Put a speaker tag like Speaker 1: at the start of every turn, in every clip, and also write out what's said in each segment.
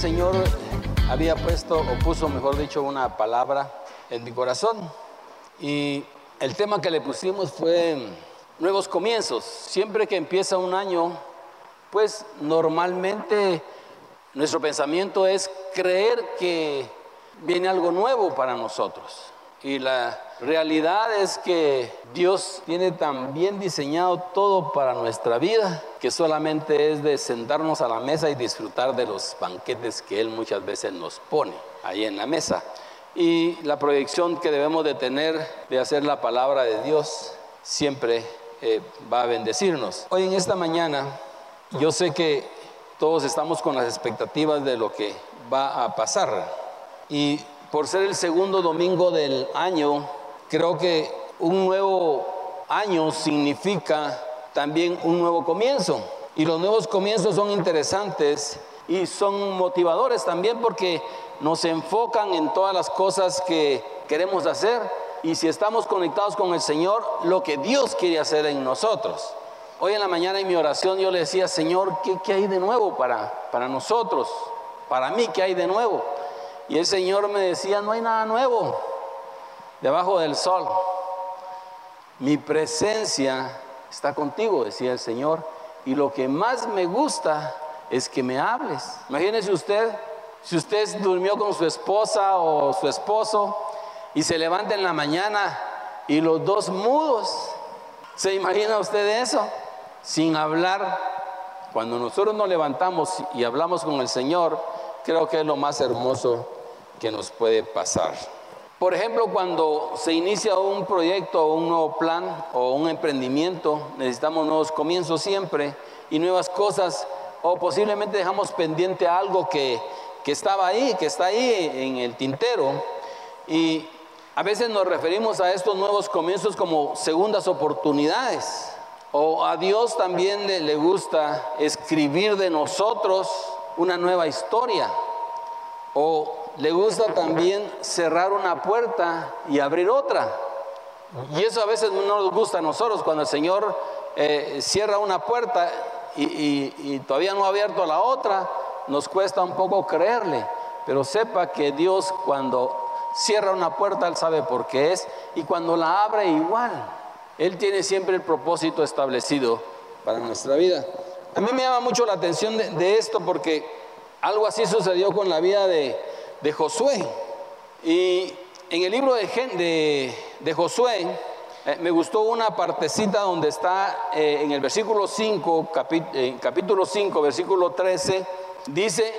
Speaker 1: Señor había puesto, o puso, mejor dicho, una palabra en mi corazón. Y el tema que le pusimos fue nuevos comienzos. Siempre que empieza un año, pues normalmente nuestro pensamiento es creer que viene algo nuevo para nosotros. Y la realidad es que Dios tiene tan bien diseñado todo para nuestra vida que solamente es de sentarnos a la mesa y disfrutar de los banquetes que Él muchas veces nos pone ahí en la mesa. Y la proyección que debemos de tener de hacer la palabra de Dios siempre eh, va a bendecirnos. Hoy en esta mañana yo sé que todos estamos con las expectativas de lo que va a pasar. Y por ser el segundo domingo del año, creo que un nuevo año significa también un nuevo comienzo. Y los nuevos comienzos son interesantes y son motivadores también porque nos enfocan en todas las cosas que queremos hacer y si estamos conectados con el Señor, lo que Dios quiere hacer en nosotros. Hoy en la mañana en mi oración yo le decía, Señor, ¿qué, hay de nuevo para, para nosotros? Para mí, ¿qué hay de nuevo? Y el Señor me decía, no hay nada nuevo debajo del sol. Mi presencia está contigo, decía el Señor. Y lo que más me gusta es que me hables. Imagínese usted, si usted durmió con su esposa o su esposo y se levanta en la mañana y los dos mudos. ¿Se imagina usted eso? Sin hablar. Cuando nosotros nos levantamos y hablamos con el Señor, creo que es lo más hermoso que nos puede pasar. Por ejemplo, cuando se inicia un proyecto o un nuevo plan o un emprendimiento, necesitamos nuevos comienzos siempre y nuevas cosas o posiblemente dejamos pendiente algo que, que estaba ahí, que está ahí en el tintero y a veces nos referimos a estos nuevos comienzos como segundas oportunidades. O a Dios también le, le gusta escribir de nosotros una nueva historia. O le gusta también cerrar una puerta y abrir otra. Y eso a veces no nos gusta a nosotros cuando el Señor eh, cierra una puerta y, todavía no ha abierto la otra, nos cuesta un poco creerle. Pero sepa que Dios cuando cierra una puerta, Él sabe por qué es, y cuando la abre igual. Él tiene siempre el propósito establecido para nuestra vida. A mí me llama mucho la atención de esto porque algo así sucedió con la vida de, de Josué. Y en el libro de, de, Josué eh, me gustó una partecita donde está eh, en el versículo 5, capítulo 5, versículo 13, dice,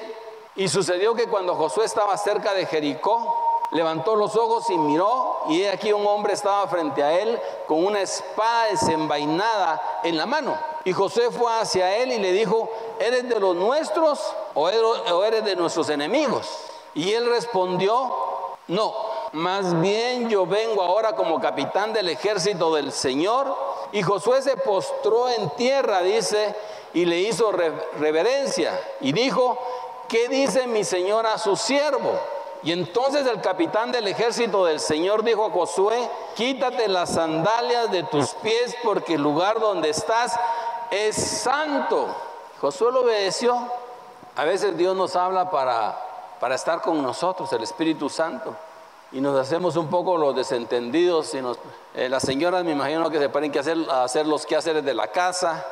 Speaker 1: y sucedió que cuando Josué estaba cerca de Jericó, levantó los ojos y miró, y he aquí un hombre estaba frente a él con una espada desenvainada en la mano. Y Josué fue hacia él y le dijo, ¿eres de los nuestros o eres de nuestros enemigos? Y él respondió, no, más bien yo vengo ahora como capitán del ejército del Señor. Y Josué se postró en tierra, dice, y le hizo reverencia. Y dijo, ¿qué dice mi Señor a su siervo? Y entonces el capitán del ejército del Señor dijo a Josué, quítate las sandalias de tus pies porque el lugar donde estás es santo. Josué lo obedeció. A veces Dios nos habla para para estar con nosotros, el Espíritu Santo. Y nos hacemos un poco los desentendidos. Y nos, eh, las señoras me imagino que se ponen que hacer, hacer los quehaceres de la casa,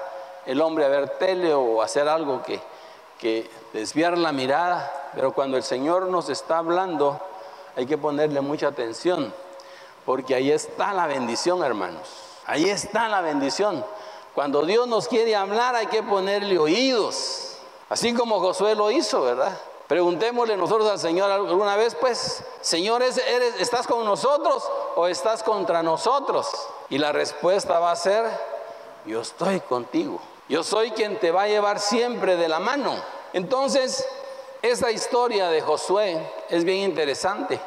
Speaker 1: el hombre a ver tele o hacer algo que, que desviar la mirada. Pero cuando el Señor nos está hablando, hay que ponerle mucha atención, porque ahí está la bendición, hermanos. Ahí está la bendición. Cuando Dios nos quiere hablar, hay que ponerle oídos. Así como Josué lo hizo, ¿verdad? Preguntémosle nosotros al Señor alguna vez, pues, Señor, ¿eres, ¿estás con nosotros o estás contra nosotros? Y la respuesta va a ser, yo estoy contigo. Yo soy quien te va a llevar siempre de la mano. Entonces, esta historia de Josué es bien interesante,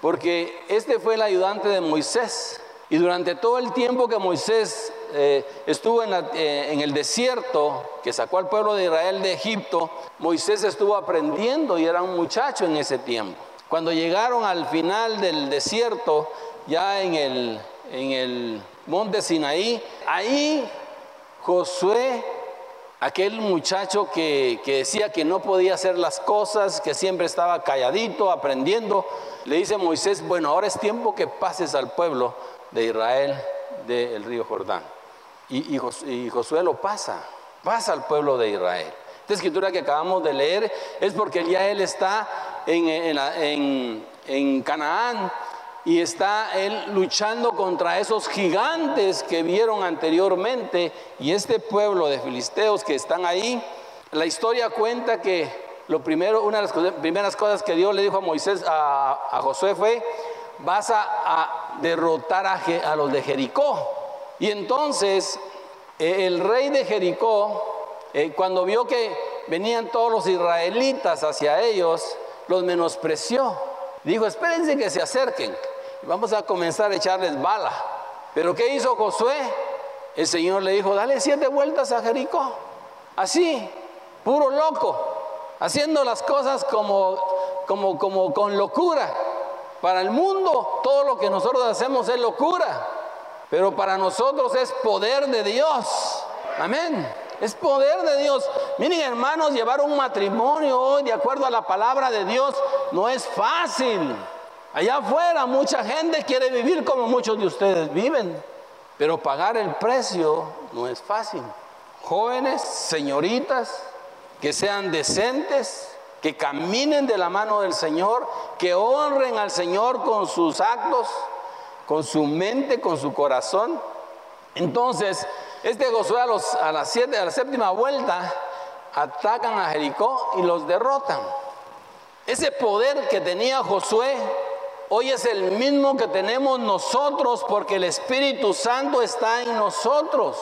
Speaker 1: porque este fue el ayudante de Moisés. Y durante todo el tiempo que Moisés eh, estuvo eh, en, el desierto, que sacó al pueblo de Israel de Egipto, Moisés estuvo aprendiendo y era un muchacho en ese tiempo. Cuando llegaron al final del desierto, ya en el, monte Sinaí, ahí Josué aquel muchacho que, que, decía que no podía hacer las cosas, que siempre estaba calladito, aprendiendo, le dice Moisés, bueno, ahora es tiempo que pases al pueblo de Israel del río Jordán. Y, y, Josué lo pasa, pasa al pueblo de Israel. Esta escritura que acabamos de leer es porque ya él está en, Canaán y está él luchando contra esos gigantes que vieron anteriormente y este pueblo de filisteos que están ahí. La historia cuenta que lo primero, una de las primeras cosas que Dios le dijo a Moisés, a, Josué fue, vas a, derrotar a, los de Jericó. Y entonces eh, el rey de Jericó, eh, cuando vio que venían todos los israelitas hacia ellos, los menospreció. Dijo, espérense que se acerquen vamos a comenzar a echarles bala. Pero ¿qué hizo Josué? El Señor le dijo, dale siete vueltas a Jericó. Así, puro loco, haciendo las cosas como, como, como con locura. Para el mundo todo lo que nosotros hacemos es locura, pero para nosotros es poder de Dios. Amén. Es poder de Dios. Miren hermanos, llevar un matrimonio hoy de acuerdo a la palabra de Dios no es fácil. Allá afuera mucha gente quiere vivir como muchos de ustedes viven, pero pagar el precio no es fácil. Jóvenes, señoritas, que sean decentes, que caminen de la mano del Señor, que honren al Señor con sus actos, con su mente, con su corazón. Entonces, este Josué a, a, las siete, a la séptima vuelta atacan a Jericó y los derrotan. Ese poder que tenía Josué hoy es el mismo que tenemos nosotros porque el Espíritu Santo está en nosotros.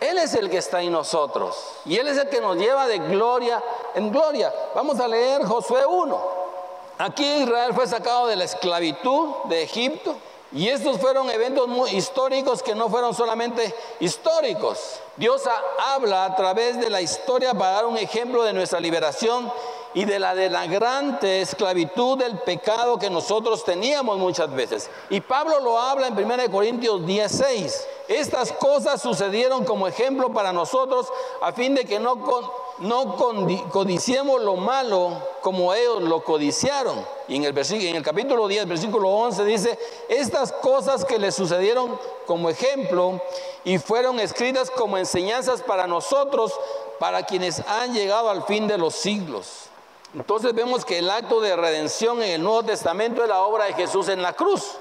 Speaker 1: Él es el que está en nosotros y Él es el que nos lleva de gloria en gloria. Vamos a leer Josué 1. Aquí Israel fue sacado de la esclavitud de Egipto y estos fueron eventos muy históricos que no fueron solamente históricos. Dios habla a través de la historia para dar un ejemplo de nuestra liberación y de la delagrante esclavitud del pecado que nosotros teníamos muchas veces. Y Pablo lo habla en 1 Corintios 16. Estas cosas sucedieron como ejemplo para nosotros a fin de que no, no codiciemos lo malo como ellos lo codiciaron. Y en el, en el capítulo 10, versículo 11 dice, estas cosas que le sucedieron como ejemplo y fueron escritas como enseñanzas para nosotros, para quienes han llegado al fin de los siglos. Entonces vemos que el acto de redención en el Nuevo Testamento es la obra de Jesús en la cruz.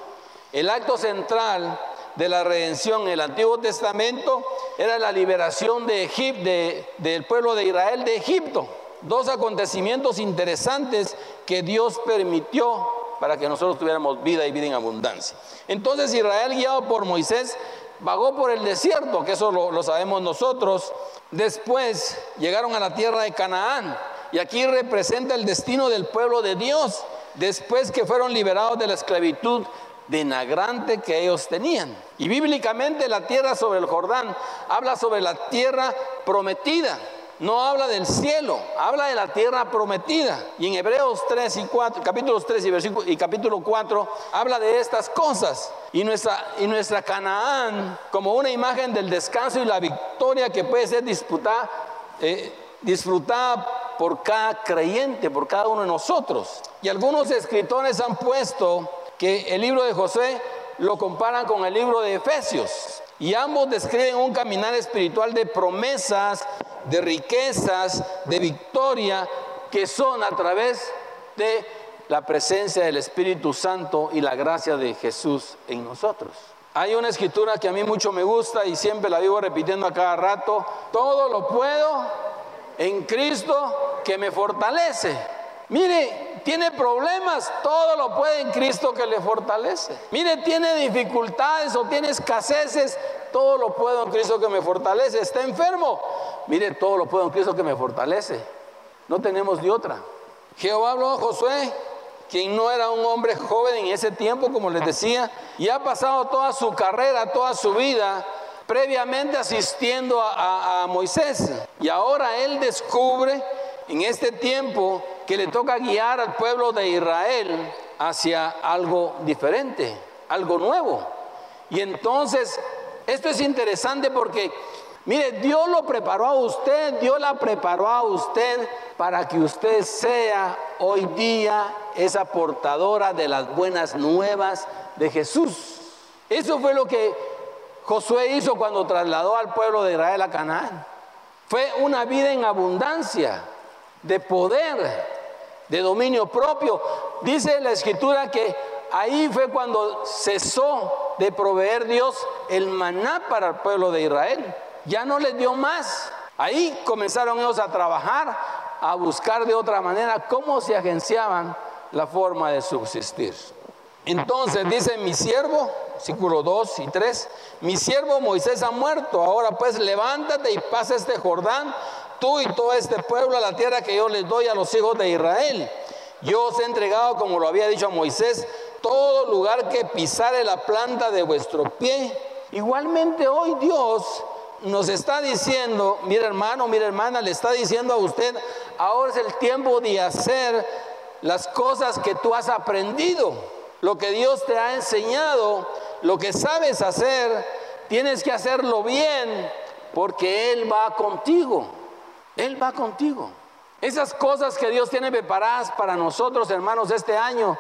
Speaker 1: El acto central de la redención en el Antiguo Testamento era la liberación de Egipto, del pueblo de Israel de Egipto. Dos acontecimientos interesantes que Dios permitió para que nosotros tuviéramos vida y vida en abundancia. Entonces Israel, guiado por Moisés, vagó por el desierto, que eso lo, lo sabemos nosotros. Después llegaron a la tierra de Canaán y aquí representa el destino del pueblo de Dios después que fueron liberados de la esclavitud denagrante que ellos tenían. Y bíblicamente la tierra sobre el Jordán habla sobre la tierra prometida. No habla del cielo, habla de la tierra prometida. Y en Hebreos 3 y 4, capítulos 3 y, y capítulo 4, habla de estas cosas. Y nuestra, y nuestra Canaán, como una imagen del descanso y la victoria que puede ser disputada, eh, disfrutada por cada creyente, por cada uno de nosotros. Y algunos escritores han puesto que el libro de José lo comparan con el libro de Efesios. Y ambos describen un caminar espiritual de promesas, de riquezas, de victoria, que son a través de la presencia del Espíritu Santo y la gracia de Jesús en nosotros. Hay una escritura que a mí mucho me gusta y siempre la vivo repitiendo a cada rato. Todo lo puedo en Cristo que me fortalece. Mire, tiene problemas, todo lo puede en Cristo que le fortalece. Mire, tiene dificultades o tiene escaseces, todo lo puedo en Cristo que me fortalece. Está enfermo, mire, todo lo puedo en Cristo que me fortalece. No tenemos de otra. Jehová habló a Josué, quien no era un hombre joven en ese tiempo, como les decía, y ha pasado toda su carrera, toda su vida previamente asistiendo a, Moisés. Y ahora él descubre en este tiempo que le toca guiar al pueblo de Israel hacia algo diferente, algo nuevo. Y entonces, esto es interesante porque Mire, Dios lo preparó a usted, Dios la preparó a usted para que usted sea hoy día esa portadora de las buenas nuevas de Jesús. Eso fue lo que Josué hizo cuando trasladó al pueblo de Israel a Canaán. Fue una vida en abundancia, de poder, de dominio propio. Dice la escritura que ahí fue cuando cesó de proveer Dios el maná para el pueblo de Israel ya no les dio más. Ahí comenzaron ellos a trabajar, a buscar de otra manera cómo se agenciaban la forma de subsistir. Entonces dice mi siervo, versículo 2 y 3, mi siervo Moisés ha muerto, ahora pues levántate y pasa este Jordán, tú y todo este pueblo a la tierra que yo les doy a los hijos de Israel. Yo os he entregado, como lo había dicho a Moisés, todo lugar que pisare la planta de vuestro pie. Igualmente hoy Dios nos está diciendo, mira hermano, mira hermana, le está diciendo a usted, ahora es el tiempo de hacer las cosas que tú has aprendido, lo que Dios te ha enseñado, lo que sabes hacer, tienes que hacerlo bien, porque Él va contigo, Él va contigo. Esas cosas que Dios tiene preparadas para nosotros, hermanos, este año,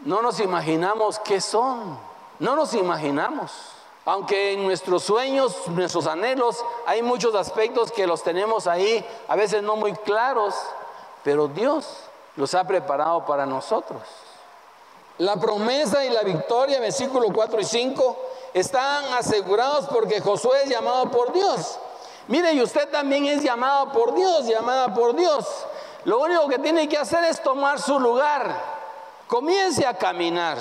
Speaker 1: no nos imaginamos qué son, no nos imaginamos. Aunque en nuestros sueños, nuestros anhelos, hay muchos aspectos que los tenemos ahí, a veces no muy claros, pero Dios los ha preparado para nosotros. La promesa y la victoria, versículo 4 y 5, están asegurados porque Josué es llamado por Dios. Mire, y usted también es llamado por Dios, llamada por Dios. Lo único que tiene que hacer es tomar su lugar. Comience a caminar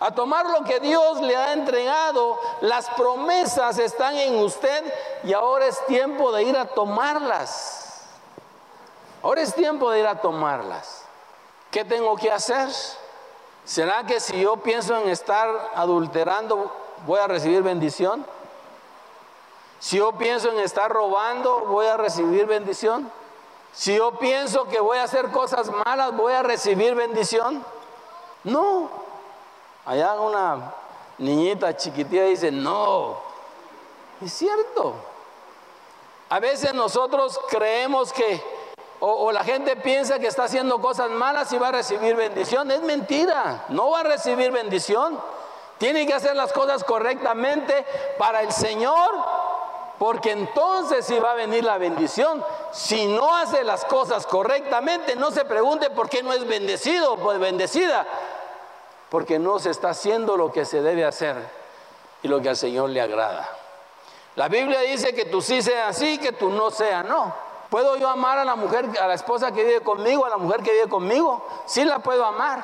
Speaker 1: a tomar lo que Dios le ha entregado. Las promesas están en usted y ahora es tiempo de ir a tomarlas. Ahora es tiempo de ir a tomarlas. ¿Qué tengo que hacer? ¿Será que si yo pienso en estar adulterando voy a recibir bendición? Si yo pienso en estar robando, voy a recibir bendición. Si yo pienso que voy a hacer cosas malas, voy a recibir bendición. No, Allá una niñita chiquitita dice, no, es cierto. A veces nosotros creemos que, o, la gente piensa que está haciendo cosas malas y va a recibir bendición. Es mentira, no va a recibir bendición. Tiene que hacer las cosas correctamente para el Señor, porque entonces sí va a venir la bendición. Si no hace las cosas correctamente, no se pregunte por qué no es bendecido, pues bendecida porque no se está haciendo lo que se debe hacer y lo que al Señor le agrada. La Biblia dice que tú sí seas así, que tú no seas no. ¿Puedo yo amar a la mujer, a la esposa que vive conmigo, a la mujer que vive conmigo? Sí la puedo amar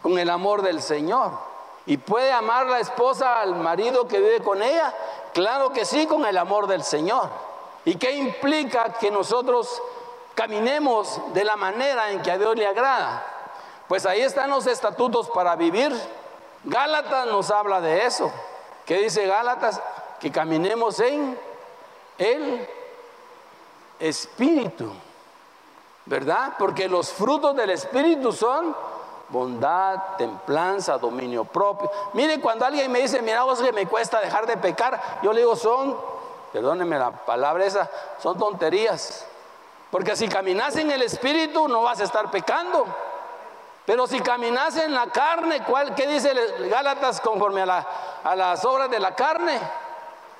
Speaker 1: con el amor del Señor. ¿Y puede amar la esposa al marido que vive con ella? Claro que sí, con el amor del Señor. ¿Y qué implica que nosotros caminemos de la manera en que a Dios le agrada? Pues ahí están los estatutos para vivir. Gálatas nos habla de eso. ¿Qué dice Gálatas? Que caminemos en el Espíritu. ¿Verdad? Porque los frutos del Espíritu son bondad, templanza, dominio propio. Mire, cuando alguien me dice, mira vos que me cuesta dejar de pecar, yo le digo, son, perdónenme la palabra esa, son tonterías. Porque si caminas en el Espíritu no vas a estar pecando. Pero si caminas en la carne, ¿cuál, ¿qué dice Gálatas conforme a, a las obras de la carne?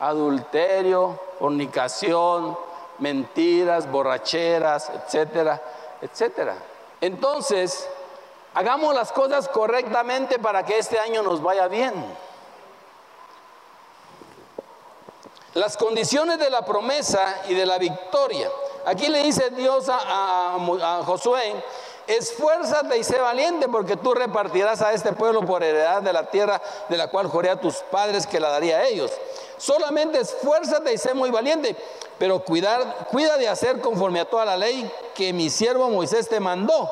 Speaker 1: Adulterio, fornicación, mentiras, borracheras, etcétera, etcétera. Entonces, hagamos las cosas correctamente para que este año nos vaya bien. Las condiciones de la promesa y de la victoria. Aquí le dice Dios a, Josué esfuérzate y sé valiente porque tú repartirás a este pueblo por heredad de la tierra de la cual juré a tus padres que la daría a ellos. Solamente esfuérzate y sé muy valiente, pero cuidar, cuida de hacer conforme a toda la ley que mi siervo Moisés te mandó.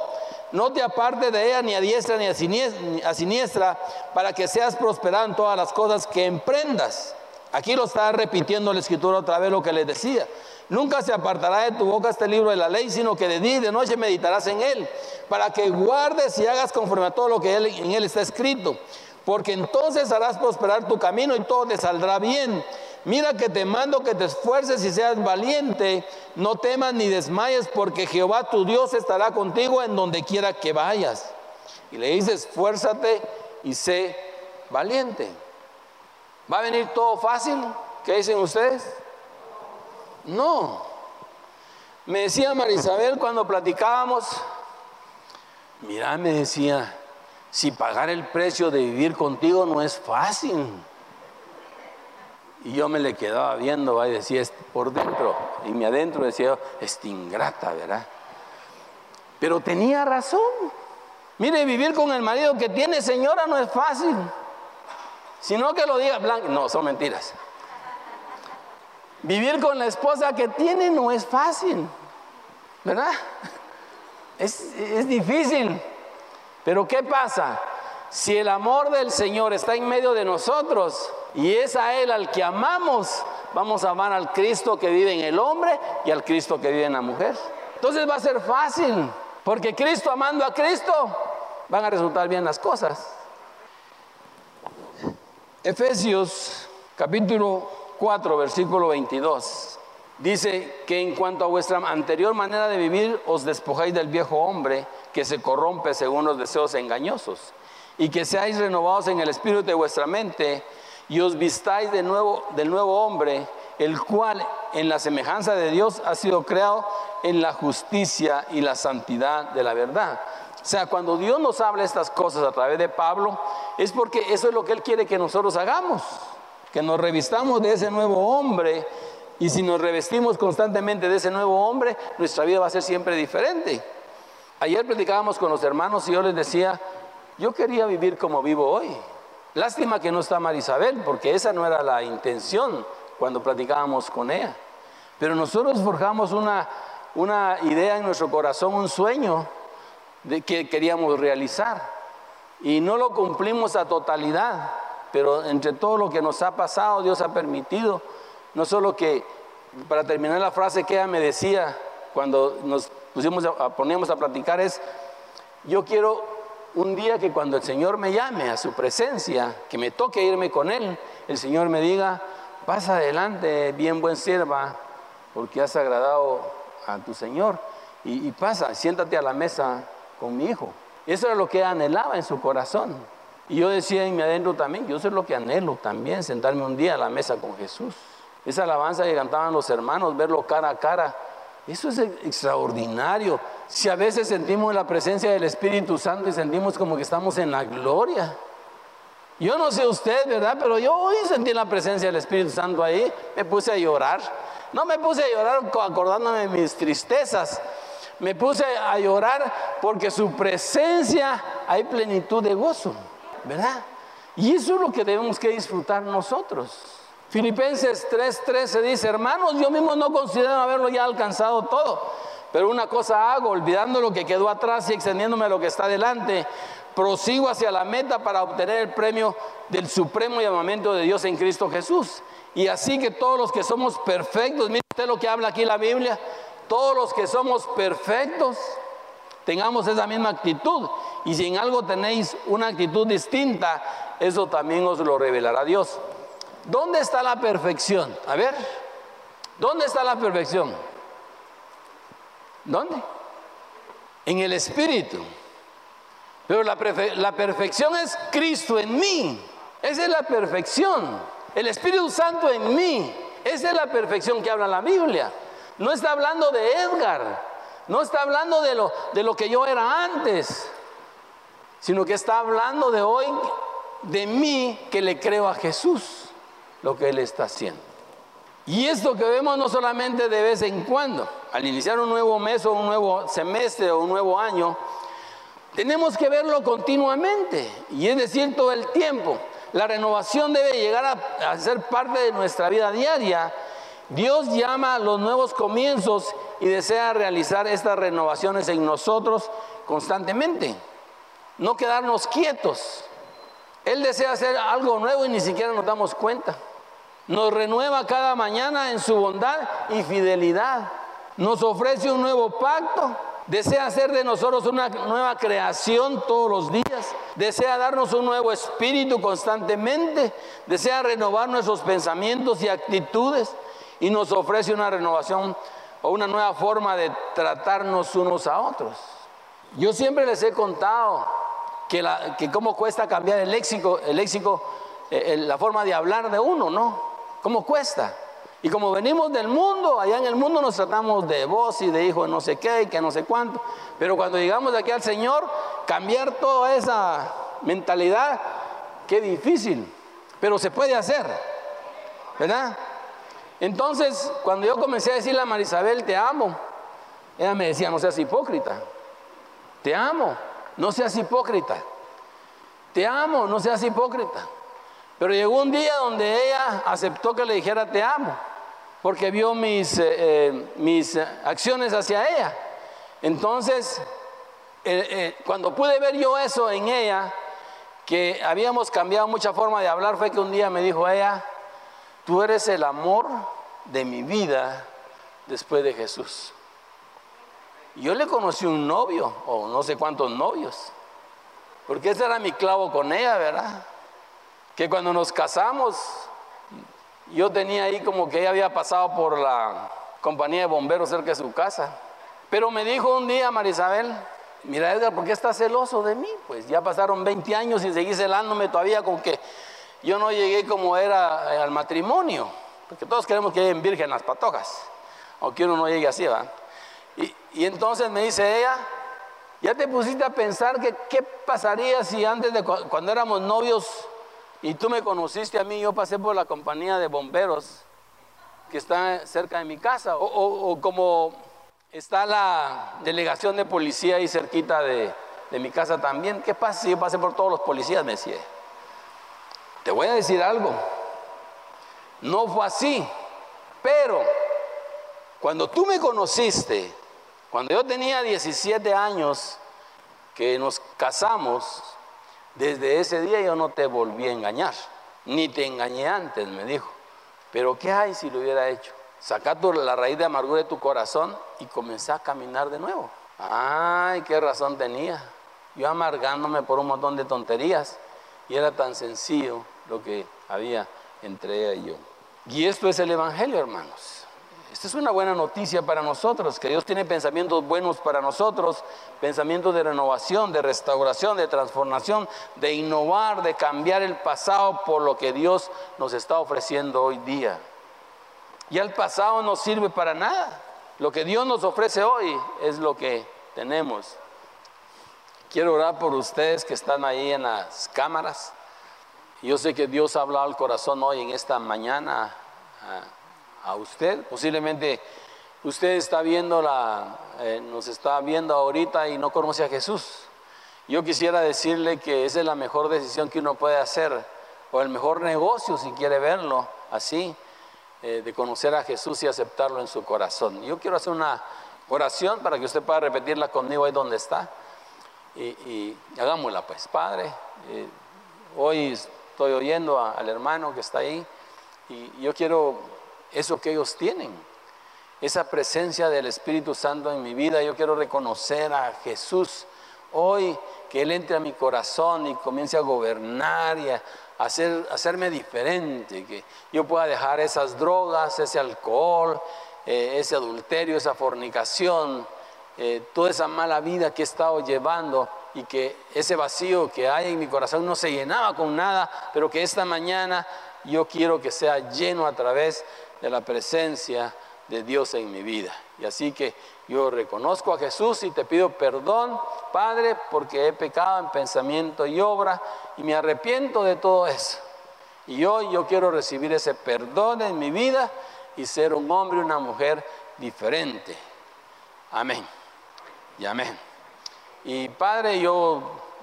Speaker 1: No te apartes de ella ni a diestra ni a siniestra, a siniestra para que seas prosperado en todas las cosas que emprendas. Aquí lo está repitiendo la escritura otra vez lo que les decía. Nunca se apartará de tu boca este libro de la ley, sino que de día y de noche meditarás en él, para que guardes y hagas conforme a todo lo que en él está escrito. Porque entonces harás prosperar tu camino y todo te saldrá bien. Mira que te mando que te esfuerces y seas valiente, no temas ni desmayes, porque Jehová tu Dios estará contigo en donde quiera que vayas. Y le dice, esfuérzate y sé valiente. ¿Va a venir todo fácil? ¿Qué dicen ustedes? No. Me decía Marisabel cuando platicábamos, mira, me decía, si pagar el precio de vivir contigo no es fácil. Y yo me le quedaba viendo, y decía, por dentro, y me adentro decía, es ingrata, ¿verdad? Pero tenía razón. Mire, vivir con el marido que tiene señora no es fácil. Sino que lo diga blanco. No, son mentiras. Vivir con la esposa que tiene no es fácil. ¿Verdad? Es, es difícil. Pero ¿qué pasa? Si el amor del Señor está en medio de nosotros y es a Él al que amamos, vamos a amar al Cristo que vive en el hombre y al Cristo que vive en la mujer. Entonces va a ser fácil, porque Cristo amando a Cristo van a resultar bien las cosas. Efesios capítulo 4, versículo 22. Dice que en cuanto a vuestra anterior manera de vivir, os despojáis del viejo hombre que se corrompe según los deseos engañosos y que seáis renovados en el espíritu de vuestra mente y os vistáis de nuevo, del nuevo hombre, el cual en la semejanza de Dios ha sido creado en la justicia y la santidad de la verdad. O sea, cuando Dios nos habla estas cosas a través de Pablo, es porque eso es lo que Él quiere que nosotros hagamos, que nos revistamos de ese nuevo hombre. Y si nos revestimos constantemente de ese nuevo hombre, nuestra vida va a ser siempre diferente. Ayer platicábamos con los hermanos y yo les decía, yo quería vivir como vivo hoy. Lástima que no está Marisabel, porque esa no era la intención cuando platicábamos con ella. Pero nosotros forjamos una, una idea en nuestro corazón, un sueño de que queríamos realizar. Y no lo cumplimos a totalidad, pero entre todo lo que nos ha pasado, Dios ha permitido, no solo que, para terminar la frase que ella me decía cuando nos pusimos a, poníamos a platicar es, yo quiero un día que cuando el Señor me llame a su presencia, que me toque irme con Él, el Señor me diga, pasa adelante, bien buen sierva, porque has agradado a tu Señor. Y, pasa, siéntate a la mesa con mi hijo. Eso era lo que anhelaba en su corazón. Y yo decía en mi adentro también, yo sé lo que anhelo también, sentarme un día a la mesa con Jesús. Esa alabanza que cantaban los hermanos, verlo cara a cara, eso es extraordinario. Si a veces sentimos la presencia del Espíritu Santo y sentimos como que estamos en la gloria. Yo no sé usted, ¿verdad? Pero yo hoy sentí la presencia del Espíritu Santo ahí, me puse a llorar. No me puse a llorar acordándome de mis tristezas. Me puse a llorar porque su presencia hay plenitud de gozo, ¿verdad? Y eso es lo que debemos que disfrutar nosotros. Filipenses 3:13 dice, hermanos, yo mismo no considero haberlo ya alcanzado todo, pero una cosa hago, olvidando lo que quedó atrás y extendiéndome a lo que está delante, prosigo hacia la meta para obtener el premio del supremo llamamiento de Dios en Cristo Jesús. Y así que todos los que somos perfectos, mire usted lo que habla aquí la Biblia, todos los que somos perfectos, tengamos esa misma actitud. Y si en algo tenéis una actitud distinta, eso también os lo revelará Dios. ¿Dónde está la perfección? A ver, ¿dónde está la perfección? ¿Dónde? En el Espíritu. Pero la, la, perfección es Cristo en mí. Esa es la perfección. El Espíritu Santo en mí. Esa es la perfección que habla la Biblia. No está hablando de Edgar. No está hablando de lo, de lo que yo era antes. Sino que está hablando de hoy, de mí que le creo a Jesús lo que Él está haciendo. Y esto que vemos no solamente de vez en cuando, al iniciar un nuevo mes o un nuevo semestre o un nuevo año, tenemos que verlo continuamente, y es decir, todo el tiempo. La renovación debe llegar a, a ser parte de nuestra vida diaria. Dios llama a los nuevos comienzos y desea realizar estas renovaciones en nosotros constantemente. No quedarnos quietos. Él desea hacer algo nuevo y ni siquiera nos damos cuenta. Nos renueva cada mañana en su bondad y fidelidad. Nos ofrece un nuevo pacto Desea hacer de nosotros una nueva creación todos los días. Desea darnos un nuevo espíritu constantemente. Desea renovar nuestros pensamientos y actitudes. Y nos ofrece una renovación o una nueva forma de tratarnos unos a otros. Yo siempre les he contado que, cómo cuesta cambiar el léxico, el léxico eh, la forma de hablar de uno, ¿no? ¿Cómo cuesta? Y como venimos del mundo, allá en el mundo nos tratamos de voz y de hijo de no sé qué y que no sé cuánto. Pero cuando llegamos aquí al Señor, cambiar toda esa mentalidad, qué difícil. Pero se puede hacer, ¿verdad? Entonces, cuando yo comencé a decirle a Marisabel, te amo, ella me decía, no seas hipócrita. Te amo, no seas hipócrita. Te amo, no seas hipócrita. Pero llegó un día donde ella aceptó que le dijera te amo, porque vio mis, eh, eh, mis acciones hacia ella. Entonces, eh, cuando pude ver yo eso en ella, que habíamos cambiado mucha forma de hablar, fue que un día me dijo ella, tú eres el amor de mi vida después de Jesús. Yo le conocí un novio, o no sé cuántos novios, porque ese era mi clavo con ella, ¿verdad? Que cuando nos casamos, yo tenía ahí como que ella había pasado por la compañía de bomberos cerca de su casa. Pero me dijo un día Marisabel, mira Edgar, ¿por qué estás celoso de mí? Pues ya pasaron 20 años y seguí celándome todavía con que yo no llegué como era eh, al matrimonio. Porque todos queremos que lleguen virgen las patojas, aunque uno no llegue así, ¿va? Y, y entonces me dice ella, ¿ya te pusiste a pensar que qué pasaría si antes de cuando éramos novios y tú me conociste a mí, yo pasé por la compañía de bomberos que está cerca de mi casa, o, como está la delegación de policía ahí cerquita de, de, mi casa también. ¿Qué pasa si yo pasé por todos los policías? Me decía. Te voy a decir algo. No fue así, pero cuando tú me conociste, cuando yo tenía 17 años, que nos casamos, desde ese día yo no te volví a engañar, ni te engañé antes, me dijo. Pero ¿qué hay si lo hubiera hecho? Saca la raíz de amargura de tu corazón y comenzá a caminar de nuevo. Ay, qué razón tenía. Yo amargándome por un montón de tonterías y era tan sencillo lo que había entre ella y yo. Y esto es el Evangelio, hermanos. Esta es una buena noticia para nosotros, que Dios tiene pensamientos buenos para nosotros, pensamientos de renovación, de restauración, de transformación, de innovar, de cambiar el pasado por lo que Dios nos está ofreciendo hoy día. Ya el pasado no sirve para nada. Lo que Dios nos ofrece hoy es lo que tenemos. Quiero orar por ustedes que están ahí en las cámaras. Yo sé que Dios ha hablado al corazón hoy en esta mañana a usted. Posiblemente usted está viendo la, eh, nos está viendo ahorita y no conoce a Jesús. Yo quisiera decirle que esa es la mejor decisión que uno puede hacer, o el mejor negocio si quiere verlo así, eh, de conocer a Jesús y aceptarlo en su corazón. Yo quiero hacer una oración para que usted pueda repetirla conmigo ahí donde está. Y, hagámosla pues, Padre. Eh, hoy estoy oyendo al hermano que está ahí y yo quiero eso que ellos tienen, esa presencia del Espíritu Santo en mi vida. Yo quiero reconocer a Jesús hoy, que Él entre a mi corazón y comience a gobernar y a hacer, hacerme diferente, que yo pueda dejar esas drogas, ese alcohol, eh, ese adulterio, esa fornicación, eh, toda esa mala vida que he estado llevando y que ese vacío que hay en mi corazón no se llenaba con nada, pero que esta mañana yo quiero que sea lleno a través de la presencia de Dios en mi vida. Y así que yo reconozco a Jesús y te pido perdón, Padre, porque he pecado en pensamiento y obra y me arrepiento de todo eso. Y hoy yo quiero recibir ese perdón en mi vida y ser un hombre y una mujer diferente. Amén. Y amén. Y Padre, yo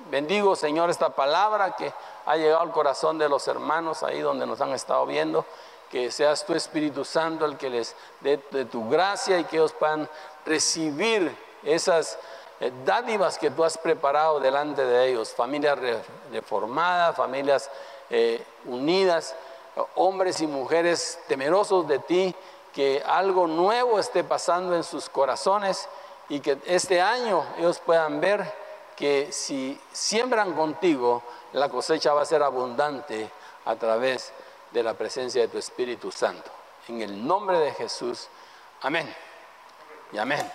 Speaker 1: bendigo, Señor, esta palabra que ha llegado al corazón de los hermanos ahí donde nos han estado viendo que seas tu Espíritu Santo el que les dé tu gracia y que ellos puedan recibir esas eh, dádivas que tú has preparado delante de ellos, familias reformadas, familias eh, unidas, hombres y mujeres temerosos de ti, que algo nuevo esté pasando en sus corazones y que este año ellos puedan ver que si siembran contigo, la cosecha va a ser abundante a través de la presencia de tu Espíritu Santo. En el nombre de Jesús, amén y amén.